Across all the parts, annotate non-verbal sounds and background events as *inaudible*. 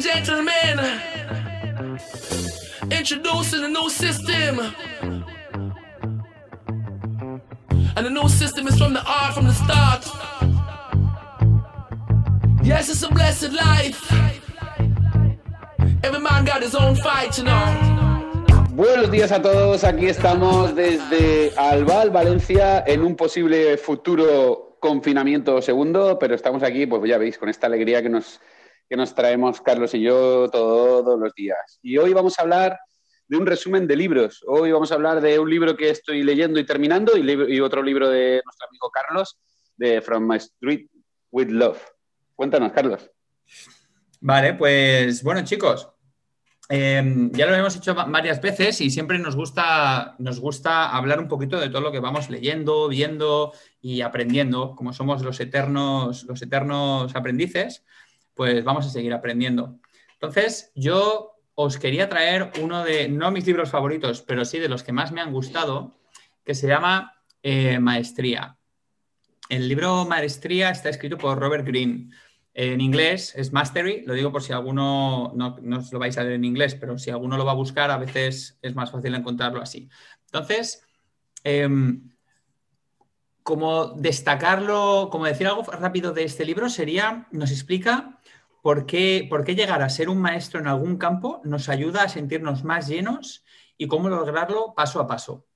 gentlemen, introducing a new system. And the new system is from the art from the start. Yes, it's a blessed life. Every man got his own fight, you know. Buenos días a todos, aquí estamos desde Albal, Valencia, en un posible futuro confinamiento segundo, pero estamos aquí, pues ya veis, con esta alegría que nos, que nos traemos Carlos y yo todos los días. Y hoy vamos a hablar de un resumen de libros. Hoy vamos a hablar de un libro que estoy leyendo y terminando y, otro libro de nuestro amigo Carlos, de From My Street with Love. Cuéntanos, Carlos. Vale, pues bueno, chicos, eh, ya lo hemos hecho varias veces y siempre nos gusta, nos gusta hablar un poquito de todo lo que vamos leyendo, viendo y aprendiendo. Como somos los eternos, los eternos aprendices, pues vamos a seguir aprendiendo. Entonces, yo os quería traer uno de, no mis libros favoritos, pero sí de los que más me han gustado, que se llama eh, Maestría. El libro Maestría está escrito por Robert Greene. En inglés es Mastery, lo digo por si alguno no, no os lo vais a leer en inglés, pero si alguno lo va a buscar, a veces es más fácil encontrarlo así. Entonces, eh, como destacarlo, como decir algo rápido de este libro sería, nos explica por qué, por qué llegar a ser un maestro en algún campo nos ayuda a sentirnos más llenos y cómo lograrlo paso a paso.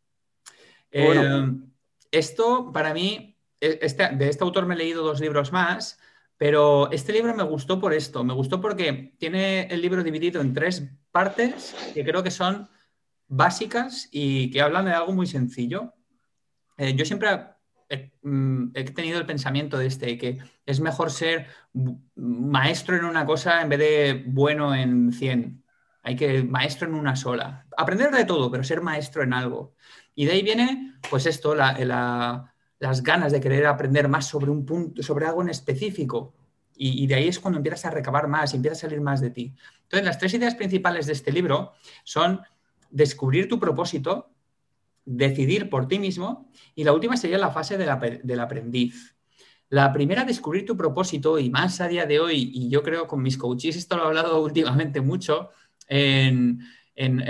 Bueno. Eh, esto para mí, este, de este autor me he leído dos libros más, pero este libro me gustó por esto, me gustó porque tiene el libro dividido en tres partes que creo que son básicas y que hablan de algo muy sencillo. Eh, yo siempre he, mm, he, tenido el pensamiento de este, que es mejor ser maestro en una cosa en vez de bueno en 100. Hay que maestro en una sola. Aprender de todo, pero ser maestro en algo. Y de ahí viene, pues esto, la, las ganas de querer aprender más sobre un punto, sobre algo en específico. Y, y, de ahí es cuando empiezas a recabar más y empieza a salir más de ti. Entonces, las tres ideas principales de este libro son descubrir tu propósito, decidir por ti mismo y la última sería la fase del aprendiz. La primera, descubrir tu propósito y más a día de hoy, y yo creo con mis coaches, esto lo he hablado últimamente mucho, en,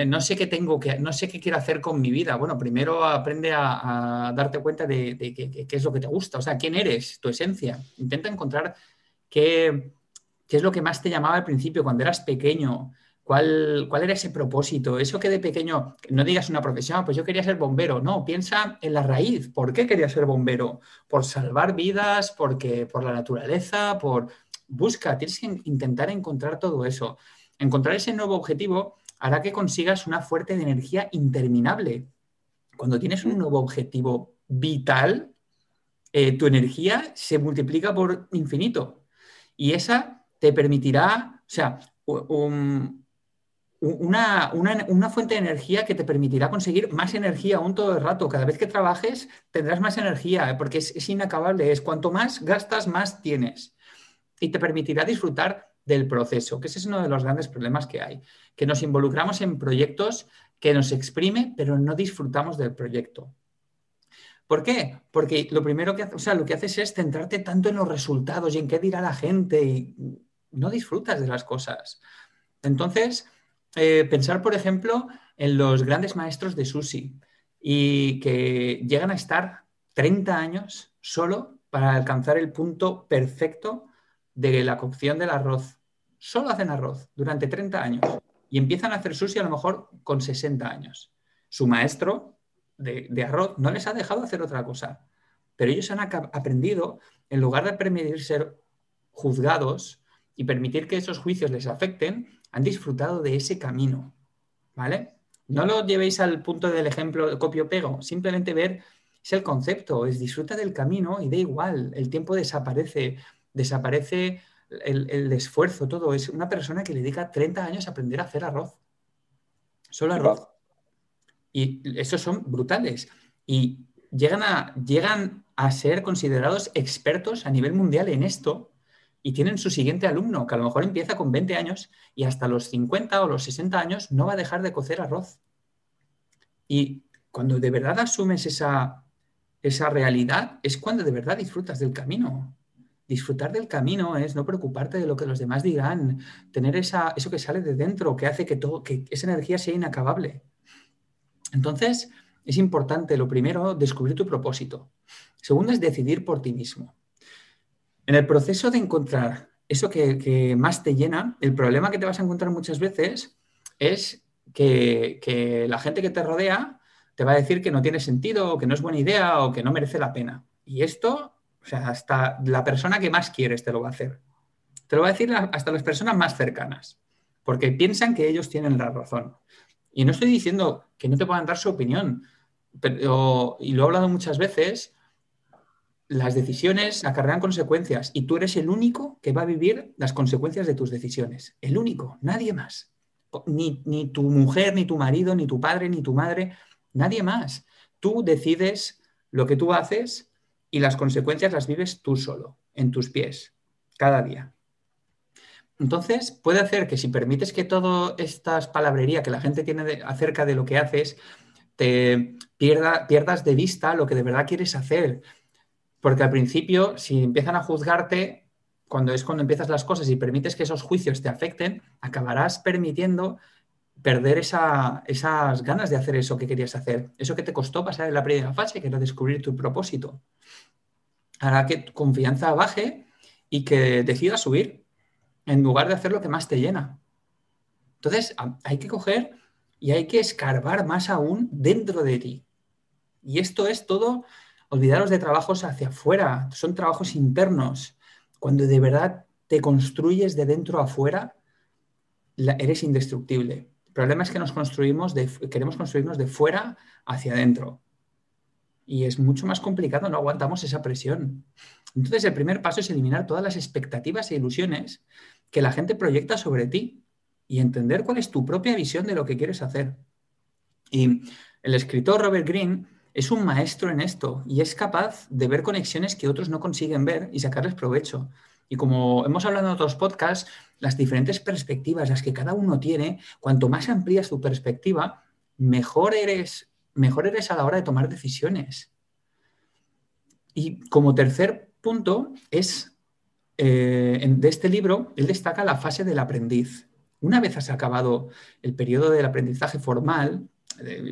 no sé qué tengo que, no sé qué quiero hacer con mi vida. Bueno, primero aprende a, darte cuenta de, de qué es lo que te gusta, o sea, quién eres, tu esencia. Intenta encontrar qué, qué es lo que más te llamaba al principio, cuando eras pequeño, ¿Cuál, ¿Cuál, era ese propósito? Eso que de pequeño, no digas una profesión, pues yo quería ser bombero. No, piensa en la raíz. ¿Por qué quería ser bombero? Por salvar vidas, porque, por la naturaleza, por... Busca, tienes que intentar encontrar todo eso. Encontrar ese nuevo objetivo hará que consigas una fuerte de energía interminable. Cuando tienes un nuevo objetivo vital, eh, tu energía se multiplica por infinito. Y esa te permitirá, o sea, un, una, una, una, fuente de energía que te permitirá conseguir más energía aún todo el rato. Cada vez que trabajes tendrás más energía, ¿eh? porque es, es, inacabable. Es cuanto más gastas, más tienes. Y te permitirá disfrutar del proceso, que ese es uno de los grandes problemas que hay, que nos involucramos en proyectos que nos exprime, pero no disfrutamos del proyecto. ¿Por qué? Porque lo primero que, o sea, lo que haces es centrarte tanto en los resultados y en qué dirá la gente y no disfrutas de las cosas. Entonces, eh, pensar, por ejemplo, en los grandes maestros de sushi y que llegan a estar 30 años solo para alcanzar el punto perfecto de la cocción del arroz. Solo hacen arroz durante 30 años y empiezan a hacer sushi a lo mejor con 60 años. Su maestro de, de arroz no les ha dejado hacer otra cosa, pero ellos han aprendido, en lugar de permitir ser juzgados y permitir que esos juicios les afecten, han disfrutado de ese camino, ¿vale? No lo llevéis al punto del ejemplo copio-pego, simplemente ver es el concepto, es disfruta del camino y da igual, el tiempo desaparece, desaparece el, el, esfuerzo, todo. Es una persona que le dedica 30 años a aprender a hacer arroz. Solo arroz. Y esos son brutales. Y llegan a, llegan a ser considerados expertos a nivel mundial en esto y tienen su siguiente alumno, que a lo mejor empieza con 20 años y hasta los 50 o los 60 años no va a dejar de cocer arroz. Y cuando de verdad asumes esa, esa realidad, es cuando de verdad disfrutas del camino. Disfrutar del camino es no preocuparte de lo que los demás dirán, tener esa, eso que sale de dentro, que hace que, todo, que esa energía sea inacabable. Entonces, es importante, lo primero, descubrir tu propósito. Segundo es decidir por ti mismo. En el proceso de encontrar eso que, más te llena, el problema que te vas a encontrar muchas veces es que, que, la gente que te rodea te va a decir que no tiene sentido, o que no es buena idea, o que no merece la pena. Y esto, o sea, hasta la persona que más quieres te lo va a hacer. Te lo va a decir hasta las personas más cercanas, porque piensan que ellos tienen la razón. Y no estoy diciendo que no te puedan dar su opinión, pero, y lo he hablado muchas veces, las decisiones acarrean consecuencias y tú eres el único que va a vivir las consecuencias de tus decisiones. El único, nadie más. Ni, ni tu mujer, ni tu marido, ni tu padre, ni tu madre, nadie más. Tú decides lo que tú haces y las consecuencias las vives tú solo, en tus pies, cada día. Entonces, puede hacer que si permites que toda esta palabrería que la gente tiene acerca de lo que haces, te pierda, pierdas de vista lo que de verdad quieres hacer. Porque al principio, si empiezan a juzgarte, cuando es cuando empiezas las cosas y permites que esos juicios te afecten, acabarás permitiendo perder esas ganas de hacer eso que querías hacer. Eso que te costó pasar en la primera fase, que era descubrir tu propósito. Hará que tu confianza baje y que decidas subir en lugar de hacer lo que más te llena. Entonces, hay que coger y hay que escarbar más aún dentro de ti. Y esto es todo, olvidaros de trabajos hacia afuera, son trabajos internos. Cuando de verdad te construyes de dentro a afuera, eres indestructible. El problema es que nos construimos queremos construirnos de fuera hacia adentro. Y es mucho más complicado, no aguantamos esa presión. Entonces, el primer paso es eliminar todas las expectativas e ilusiones que la gente proyecta sobre ti y entender cuál es tu propia visión de lo que quieres hacer. Y el escritor Robert Greene es un maestro en esto y es capaz de ver conexiones que otros no consiguen ver y sacarles provecho. Y como hemos hablado en otros podcasts, las diferentes perspectivas, las que cada uno tiene, cuanto más amplías tu perspectiva, mejor eres, mejor eres a la hora de tomar decisiones. Y como tercer punto es eh, de este libro, él destaca la fase del aprendiz. Una vez has acabado el periodo del aprendizaje formal,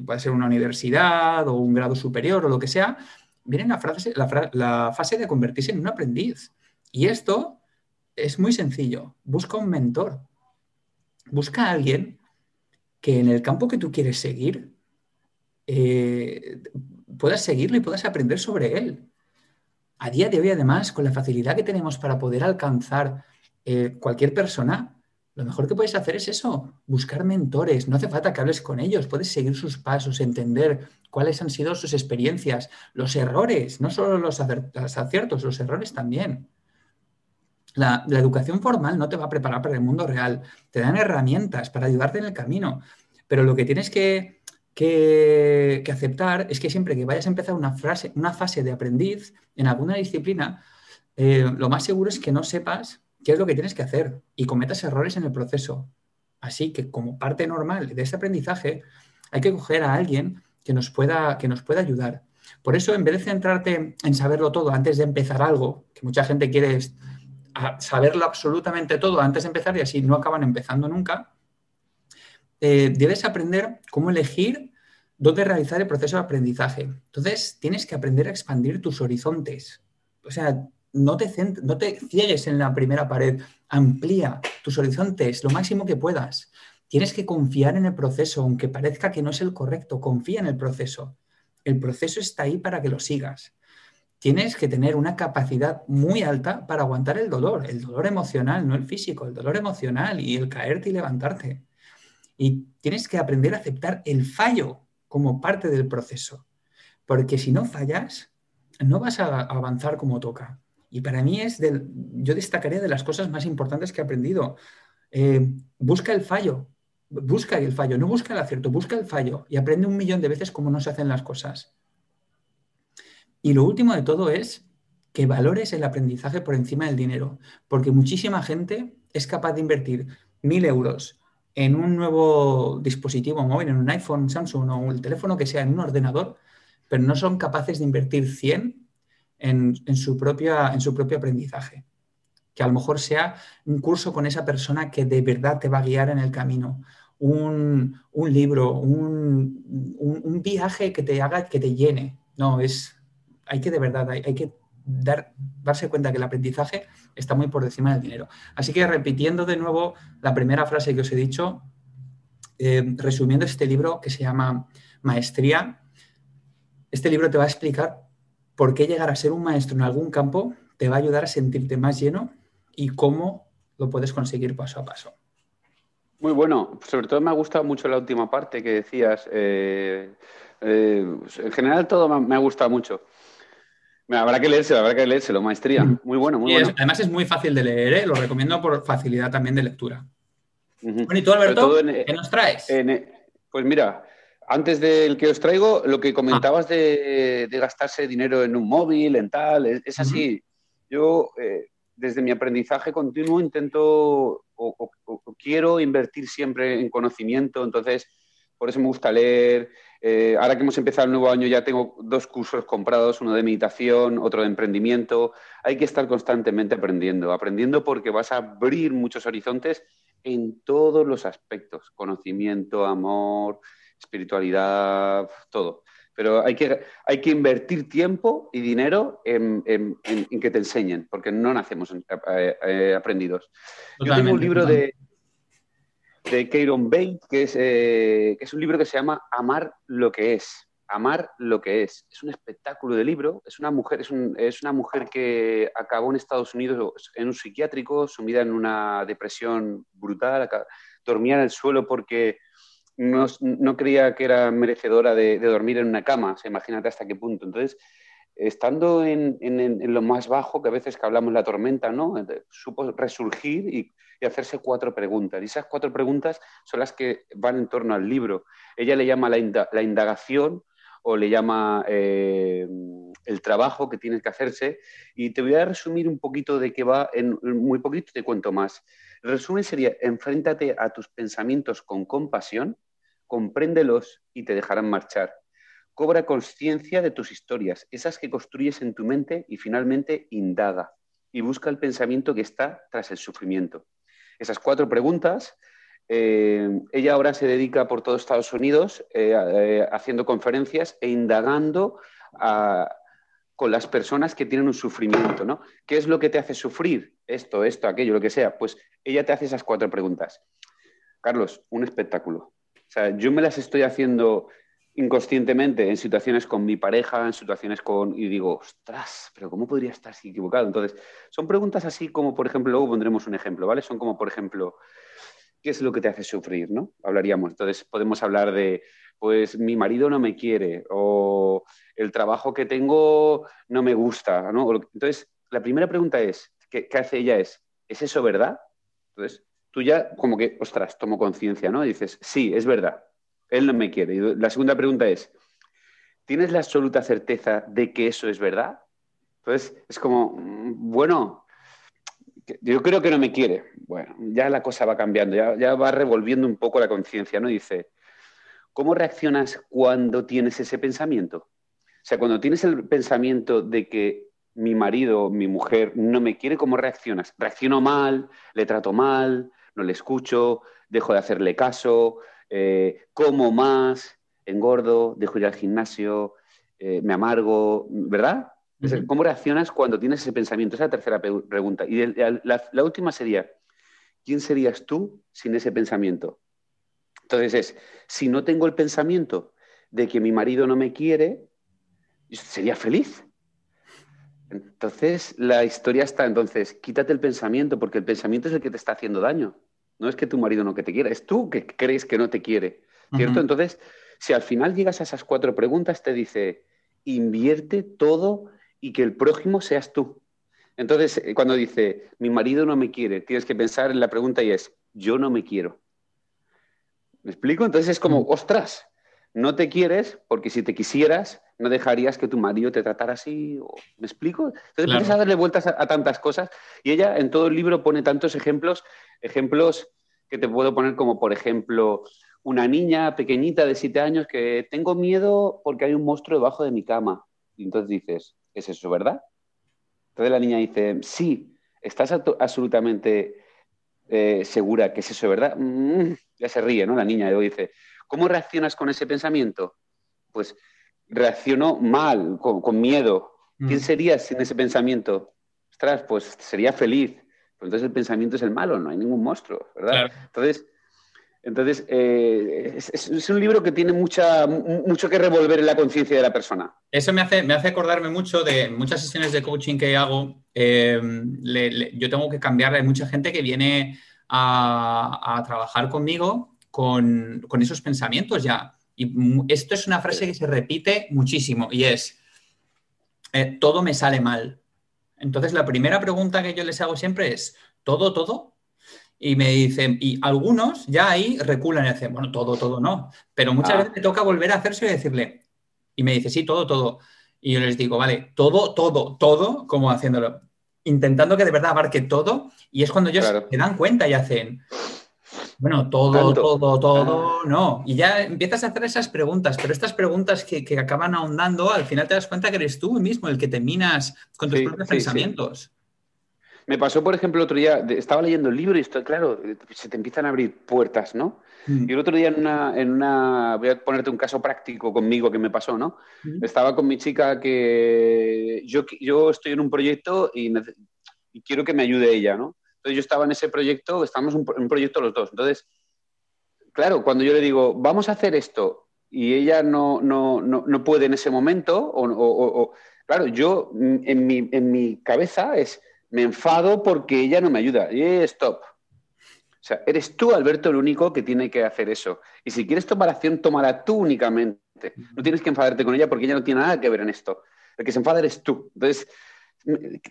puede ser una universidad o un grado superior o lo que sea, viene la, la fase de convertirse en un aprendiz. Y esto es muy sencillo. Busca un mentor. Busca a alguien que en el campo que tú quieres seguir eh, puedas seguirlo y puedas aprender sobre él. A día de hoy, además, con la facilidad que tenemos para poder alcanzar eh, cualquier persona, lo mejor que puedes hacer es eso, buscar mentores. No hace falta que hables con ellos, puedes seguir sus pasos, entender cuáles han sido sus experiencias, los errores, no solo los, aciertos, los errores también. La, educación formal no te va a preparar para el mundo real, te dan herramientas para ayudarte en el camino, pero lo que tienes que que, aceptar es que siempre que vayas a empezar una, frase, una fase de aprendiz en alguna disciplina, eh, lo más seguro es que no sepas qué es lo que tienes que hacer y cometas errores en el proceso. Así que como parte normal de ese aprendizaje, hay que coger a alguien que nos pueda, que nos pueda ayudar. Por eso, en vez de centrarte en saberlo todo antes de empezar algo, que mucha gente quiere saberlo absolutamente todo antes de empezar y así no acaban empezando nunca, eh, debes aprender cómo elegir dónde realizar el proceso de aprendizaje. Entonces, tienes que aprender a expandir tus horizontes. O sea, no te, ciegues en la primera pared, amplía tus horizontes lo máximo que puedas. Tienes que confiar en el proceso, aunque parezca que no es el correcto, confía en el proceso. El proceso está ahí para que lo sigas. Tienes que tener una capacidad muy alta para aguantar el dolor, el dolor emocional, no el físico, el dolor emocional y el caerte y levantarte. Y tienes que aprender a aceptar el fallo como parte del proceso, porque si no fallas, no vas a avanzar como toca. Y para mí es, del, yo destacaría de las cosas más importantes que he aprendido. Eh, busca el fallo, busca el fallo, no busca el acierto, busca el fallo y aprende un millón de veces cómo no se hacen las cosas. Y lo último de todo es que valores el aprendizaje por encima del dinero, porque muchísima gente es capaz de invertir mil euros en un nuevo dispositivo móvil, en un iPhone, Samsung o el teléfono que sea, en un ordenador, pero no son capaces de invertir 100 en, su, propia, en su propio aprendizaje. que a lo mejor sea un curso con esa persona que de verdad te va a guiar en el camino, un, libro, un, viaje que te haga, que te llene. No, es, hay que de verdad, hay, que dar, darse cuenta que el aprendizaje está muy por encima del dinero. Así que repitiendo de nuevo la primera frase que os he dicho, eh, resumiendo este libro que se llama Maestría, este libro te va a explicar por qué llegar a ser un maestro en algún campo te va a ayudar a sentirte más lleno y cómo lo puedes conseguir paso a paso. Muy bueno. Sobre todo me ha gustado mucho la última parte que decías. Eh, eh, en general todo me ha gustado mucho. Habrá que leérselo, habrá que leérselo, maestría. Muy bueno, muy bueno. además es muy fácil de leer, ¿eh? lo recomiendo por facilidad también de lectura. Bueno, ¿y tú, Alberto, qué nos traes? pues mira, antes del que os traigo, lo que comentabas de, gastarse dinero en un móvil, en tal, es, así. Yo, desde mi aprendizaje continuo, intento o, quiero invertir siempre en conocimiento, entonces por eso me gusta leer. Eh, ahora que hemos empezado el nuevo año ya tengo dos cursos comprados, uno de meditación, otro de emprendimiento. Hay que estar constantemente aprendiendo, aprendiendo porque vas a abrir muchos horizontes en todos los aspectos, conocimiento, amor, espiritualidad, todo pero hay que, hay que invertir tiempo y dinero en, que te enseñen, porque no nacemos eh, eh, aprendidos. Yo tengo un libro de, de Keiron Bates, que es, eh, que es un libro que se llama Amar lo que es. Amar lo que es. Es un espectáculo de libro. Es una mujer, es, es una mujer que acabó en Estados Unidos en un psiquiátrico, sumida en una depresión brutal, dormía en el suelo porque no, creía que era merecedora de, dormir en una cama, imagínate hasta qué punto. Entonces, estando en, lo más bajo, que a veces que hablamos la tormenta, ¿no? supo resurgir y, hacerse cuatro preguntas. Y esas cuatro preguntas son las que van en torno al libro. Ella le llama la, indagación o le llama eh, el trabajo que tienes que hacerse. Y te voy a resumir un poquito de qué va, en muy poquito te cuento más. El resumen sería, enfréntate a tus pensamientos con compasión, compréndelos y te dejarán marchar. Cobra conciencia de tus historias, esas que construyes en tu mente y finalmente indaga y busca el pensamiento que está tras el sufrimiento. Esas cuatro preguntas, eh, ella ahora se dedica por todo Estados Unidos eh, eh, haciendo conferencias e indagando con las personas que tienen un sufrimiento, ¿no? ¿Qué es lo que te hace sufrir? Esto, esto, aquello, lo que sea. Pues ella te hace esas cuatro preguntas. Carlos, un espectáculo. O sea, yo me las estoy haciendo inconscientemente en situaciones con mi pareja, en situaciones con... Y digo, ostras, pero ¿cómo podría estar así equivocado? Entonces, son preguntas así como, por ejemplo, luego pondremos un ejemplo, ¿vale? Son como, por ejemplo, ¿qué es lo que te hace sufrir, no? Hablaríamos. Entonces, podemos hablar de, pues, mi marido no me quiere o el trabajo que tengo no me gusta, ¿no? Entonces, la primera pregunta es, ¿qué, qué hace ella? Es, ¿es eso verdad? Entonces, tú ya como que, ostras, tomo conciencia, ¿no? dices, sí, es verdad, él no me quiere. Y la segunda pregunta es, ¿tienes la absoluta certeza de que eso es verdad? Entonces, es como, mm, bueno, yo creo que no me quiere. Bueno, ya la cosa va cambiando, ya, ya va revolviendo un poco la conciencia, ¿no? Dice, ¿cómo reaccionas cuando tienes ese pensamiento? O sea, cuando tienes el pensamiento de que mi marido, mi mujer no me quiere, ¿cómo reaccionas? ¿Reacciono mal? ¿Le trato mal? No le escucho, dejo de hacerle caso, eh, como más, engordo, dejo ir al gimnasio, eh, me amargo, ¿verdad? ¿Cómo reaccionas cuando tienes ese pensamiento? Esa es la tercera pregunta. Y la, última sería, ¿quién serías tú sin ese pensamiento? Entonces es, si no tengo el pensamiento de que mi marido no me quiere, sería feliz. Entonces, la historia está, entonces, quítate el pensamiento, porque el pensamiento es el que te está haciendo daño. No es que tu marido no que te quiera, es tú que crees que no te quiere, ¿cierto? Entonces, si al final llegas a esas cuatro preguntas, te dice, invierte todo y que el prójimo seas tú. Entonces, eh, cuando dice, mi marido no me quiere, tienes que pensar en la pregunta y es, yo no me quiero. ¿Me explico? Entonces es como, ostras, no te quieres porque si te quisieras, no dejarías que tu marido te tratara así. ¿Me explico? Entonces empiezas a darle vueltas a, tantas cosas y ella en todo el libro pone tantos ejemplos, ejemplos que te puedo poner como, por ejemplo, una niña pequeñita de siete años que tengo miedo porque hay un monstruo debajo de mi cama. Y entonces dices, ¿es eso verdad? Entonces la niña dice, sí, ¿estás absolutamente eh, segura que es eso, verdad? Mm, ya se ríe, ¿no? La niña y luego dice, ¿cómo reaccionas con ese pensamiento? Pues reacciono mal, con, miedo. ¿Quién mm. sería sin ese pensamiento? Ostras, pues sería feliz. Pues entonces el pensamiento es el malo, no hay ningún monstruo, ¿verdad? Entonces, entonces eh, es, un libro que tiene mucha, mucho que revolver en la conciencia de la persona. Eso me hace, me hace acordarme mucho de muchas sesiones de coaching que hago. Eh, yo tengo que cambiar, hay mucha gente que viene a, trabajar conmigo con, esos pensamientos ya. Y esto es una frase que se repite muchísimo y es, eh, todo me sale mal. Entonces la primera pregunta que yo les hago siempre es, ¿todo, todo? Y me dicen, y algunos ya ahí reculan y dicen, bueno, todo, todo no. Pero muchas ah. veces me toca volver a hacerse y decirle, y me dice, sí, todo, todo. Y yo les digo, vale, todo, todo, todo, como haciéndolo, intentando que de verdad abarque todo. Y es cuando ellos se dan cuenta y hacen, bueno, todo, todo, todo, ah. no. Y ya empiezas a hacer esas preguntas, pero estas preguntas que, acaban ahondando, al final te das cuenta que eres tú mismo el que terminas con tus propios pensamientos. Me pasó, por ejemplo, el otro día, estaba leyendo el libro y esto, claro, se te empiezan a abrir puertas, ¿no? Mm. Y el otro día en una, en una, voy a ponerte un caso práctico conmigo que me pasó, ¿no? Mm. Estaba con mi chica que yo, yo estoy en un proyecto y, quiero que me ayude ella, ¿no? Entonces yo estaba en ese proyecto, estamos en un proyecto los dos. Entonces, claro, cuando yo le digo, vamos a hacer esto y ella no, no, no, no puede en ese momento, o, claro, yo mm, en mi, en mi cabeza es me enfado porque ella no me ayuda. Y stop. O sea, eres tú, Alberto, el único que tiene que hacer eso. Y si quieres tomar acción, tómala tú únicamente. No tienes que enfadarte con ella porque ella no tiene nada que ver en esto. El que se enfada eres tú. Entonces,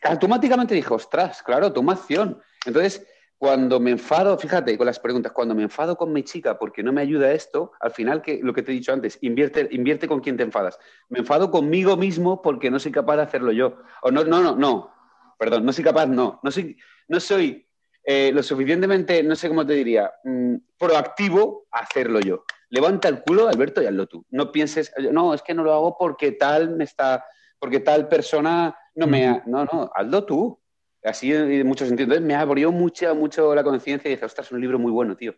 automáticamente dijo, ostras, claro, toma acción. Entonces, cuando me enfado, fíjate con las preguntas, cuando me enfado con mi chica porque no me ayuda esto, al final, que, lo que te he dicho antes, invierte, invierte con quien te enfadas. Me enfado conmigo mismo porque no soy capaz de hacerlo yo. O no, no, no, no perdón, no soy capaz, no, no soy, no soy eh, lo suficientemente, no sé cómo te diría, mm, proactivo a hacerlo yo. Levanta el culo, Alberto, y hazlo tú. No pienses, no, es que no lo hago porque tal me está, porque tal persona no me no, no, hazlo tú. Así en muchos sentidos. Entonces me abrió mucho, mucho la conciencia y dije, ostras, es un libro muy bueno, tío.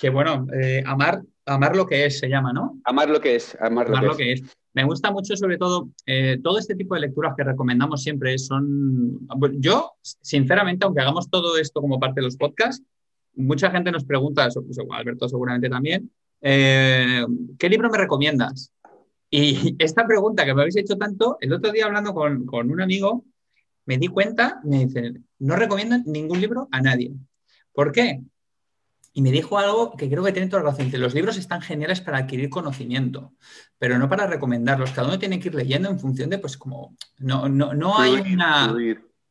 Qué bueno, eh, amar, amar lo que es, se llama, ¿no? Amar lo que es, amar, lo, que, es. Me gusta mucho, sobre todo, eh, todo este tipo de lecturas que recomendamos siempre son. Yo, sinceramente, aunque hagamos todo esto como parte de los podcasts, mucha gente nos pregunta, Alberto seguramente también, eh, ¿qué libro me recomiendas? Y *laughs* esta pregunta que me habéis hecho tanto, el otro día hablando con, con un amigo, me di cuenta, me dice, no recomiendo ningún libro a nadie. ¿Por qué? Y me dijo algo que creo que tiene toda la razón. Los libros están geniales para adquirir conocimiento, pero no para recomendarlos. Cada uno tiene que ir leyendo en función de, pues, como, no, no, no hay una...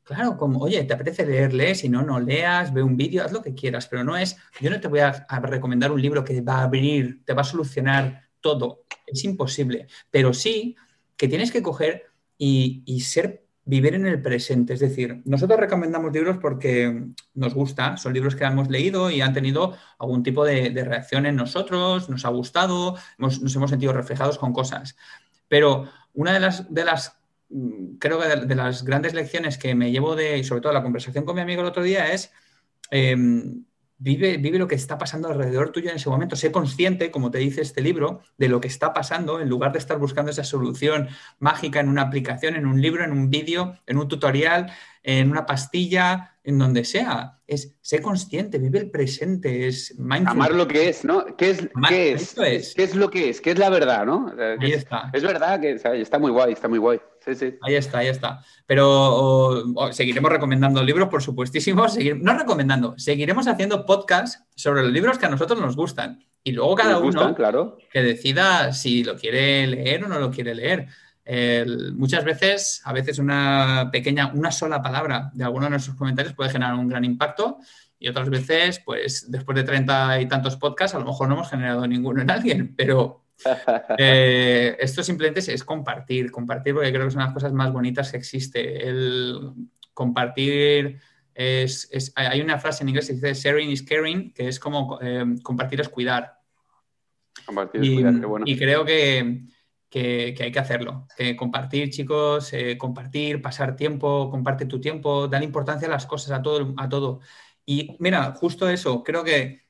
Claro, como, oye, te apetece leer, si no, no leas, ve un vídeo, haz lo que quieras, pero no es, yo no te voy a, a, recomendar un libro que va a abrir, te va a solucionar todo, es imposible, pero sí que tienes que coger y, y ser vivir en el presente. Es decir, nosotros recomendamos libros porque nos gusta, son libros que hemos leído y han tenido algún tipo de, reacción en nosotros, nos ha gustado, nos hemos sentido reflejados con cosas. Pero una de las, de las mm, creo que de, las grandes lecciones que me llevo de, sobre todo la conversación con mi amigo el otro día, es em, Vive, vive, lo que está pasando alrededor tuyo en ese momento. Sé consciente, como te dice este libro, de lo que está pasando en lugar de estar buscando esa solución mágica en una aplicación, en un libro, en un vídeo, en un tutorial, en una pastilla, en donde sea. Es sé consciente, vive el presente, es Amar lo que es, ¿no? ¿Qué es, ¿qué es? ¿Qué es lo que es? ¿Qué es la verdad, no? ahí está. Es verdad que está muy guay, está muy guay. Sí, sí. Ahí está, ahí está. Pero seguiremos recomendando libros, por supuestísimo. *laughs* Seguir, no recomendando, seguiremos haciendo podcasts sobre los libros que a nosotros nos gustan. Y luego cada uno claro. que decida si lo quiere leer o no lo quiere leer. muchas veces, a veces una pequeña, una sola palabra de alguno de nuestros comentarios puede generar un gran impacto y otras veces, pues después de treinta y tantos podcasts, a lo mejor no hemos generado ninguno en alguien, pero eh, esto simplemente es, compartir, compartir porque creo que son las cosas más bonitas que existe. El compartir es, hay una frase en inglés que dice sharing is caring, que es como eh, compartir es cuidar. Compartir es y, cuidar, qué bueno. Y creo que, que, hay que hacerlo. Que compartir, chicos, eh, compartir, pasar tiempo, comparte tu tiempo, dar importancia a las cosas, a todo, a todo. Y mira, justo eso, creo que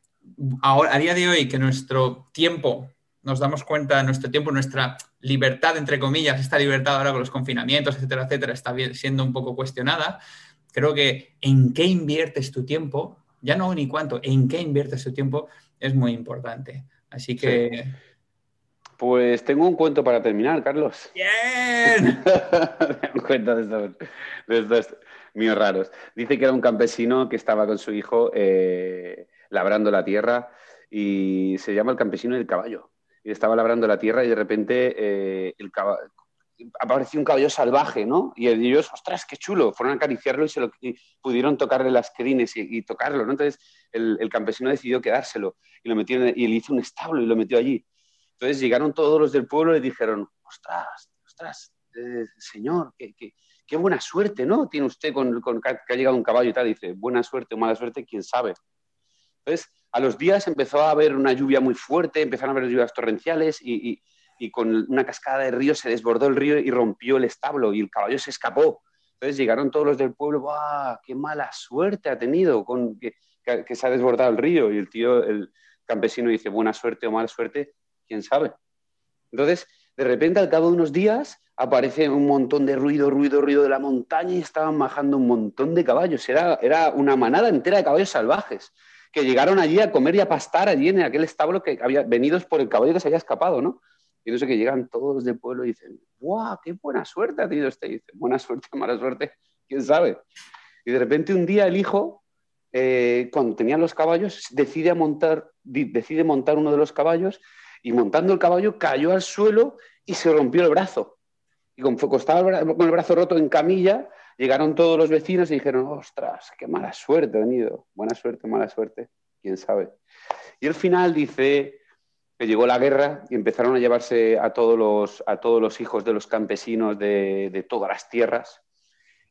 ahora, a día de hoy que nuestro tiempo, nos damos cuenta, nuestro tiempo, nuestra libertad, entre comillas, esta libertad ahora con los confinamientos, etcétera, etcétera, está siendo un poco cuestionada. Creo que en qué inviertes tu tiempo, ya no ni cuánto, en qué inviertes tu tiempo es muy importante. Así que... Pues tengo un cuento para terminar, Carlos. ¡Bien! *laughs* un cuento de estos, míos raros. Dice que era un campesino que estaba con su hijo eh, labrando la tierra y se llama el campesino del caballo. Y estaba labrando la tierra y de repente eh, el apareció un caballo salvaje, ¿no? Y ellos, ostras, qué chulo, fueron a acariciarlo y, se lo, pudieron tocarle las crines y, tocarlo, ¿no? Entonces el, campesino decidió quedárselo y lo metió y le hizo un establo y lo metió allí. Entonces llegaron todos los del pueblo y dijeron, ostras, ostras, eh, señor, qué, qué, buena suerte, ¿no? Tiene usted con, con, que ha llegado un caballo y tal. dice, buena suerte o mala suerte, quién sabe. Entonces, a los días empezó a haber una lluvia muy fuerte, empezaron a haber lluvias torrenciales y, y, con una cascada de río se desbordó el río y rompió el establo y el caballo se escapó. Entonces llegaron todos los del pueblo, ¡guau! ¡Qué mala suerte ha tenido con que, que, se ha desbordado el río! Y el tío, el campesino dice, buena suerte o mala suerte, quién sabe. Entonces, de repente, al cabo de unos días, aparece un montón de ruido, ruido, ruido de la montaña y estaban bajando un montón de caballos. Era, era una manada entera de caballos salvajes que llegaron allí a comer y a pastar allí en aquel establo que había venidos por el caballo que se había escapado, ¿no? Y entonces que llegan todos del pueblo y dicen, ¡guau! ¡Qué buena suerte ha tenido este! Y dice, buena suerte, *laughs* mala suerte, quién sabe. Y de repente un día el hijo, eh, cuando tenían los caballos, decide montar, decide montar uno de los caballos y montando el caballo cayó al suelo y se rompió el brazo. Y como estaba con el brazo roto en camilla, llegaron todos los vecinos y dijeron, ostras, qué mala suerte ha venido. Buena suerte, mala suerte, quién sabe. Y al final dice que llegó la guerra y empezaron a llevarse a todos los, hijos de los campesinos de, todas las tierras.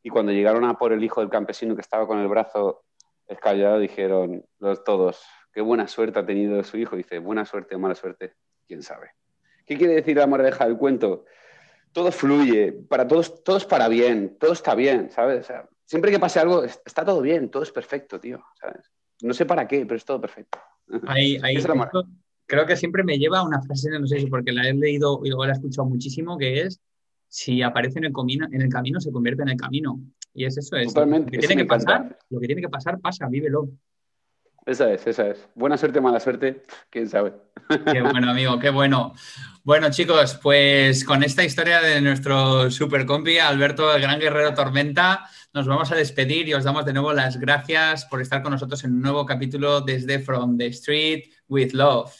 Y cuando llegaron a por el hijo del campesino que estaba con el brazo escallado, dijeron los todos, qué buena suerte ha tenido su hijo. Dice, buena suerte mala suerte, quién sabe. ¿Qué quiere decir la moraleja del cuento? Todo fluye, para todos, todo es para bien, todo está bien, ¿sabes? siempre que pase algo, está todo bien, todo es perfecto, tío, ¿sabes? No sé para qué, pero es todo perfecto. *laughs* Ahí, ahí creo que siempre me lleva a una frase, no sé si porque la he leído y luego la he escuchado muchísimo, que es, si aparece en el, camino, en el camino, se convierte en el camino. Y es eso, es Totalmente, lo que tiene que pasar, lo que tiene que pasar, pasa, vívelo. Esa es, esa es. Buena suerte, mala suerte, quién sabe. Qué bueno, amigo, qué bueno. Bueno, chicos, pues con esta historia de nuestro super compi, Alberto, el gran guerrero Tormenta, nos vamos a despedir y os damos de nuevo las gracias por estar con nosotros en un nuevo capítulo desde From the Street with Love.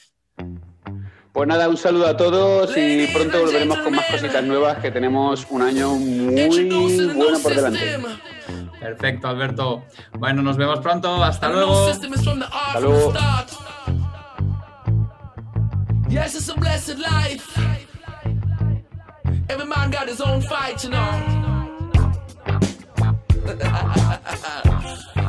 Pues nada, un saludo a todos y pronto volveremos con más cositas nuevas que tenemos un año muy bueno por delante. Perfecto, Alberto. Bueno, nos vemos pronto. Hasta luego. Hasta luego. Yes, it's a blessed life. Every man got his own fight, you know. *laughs*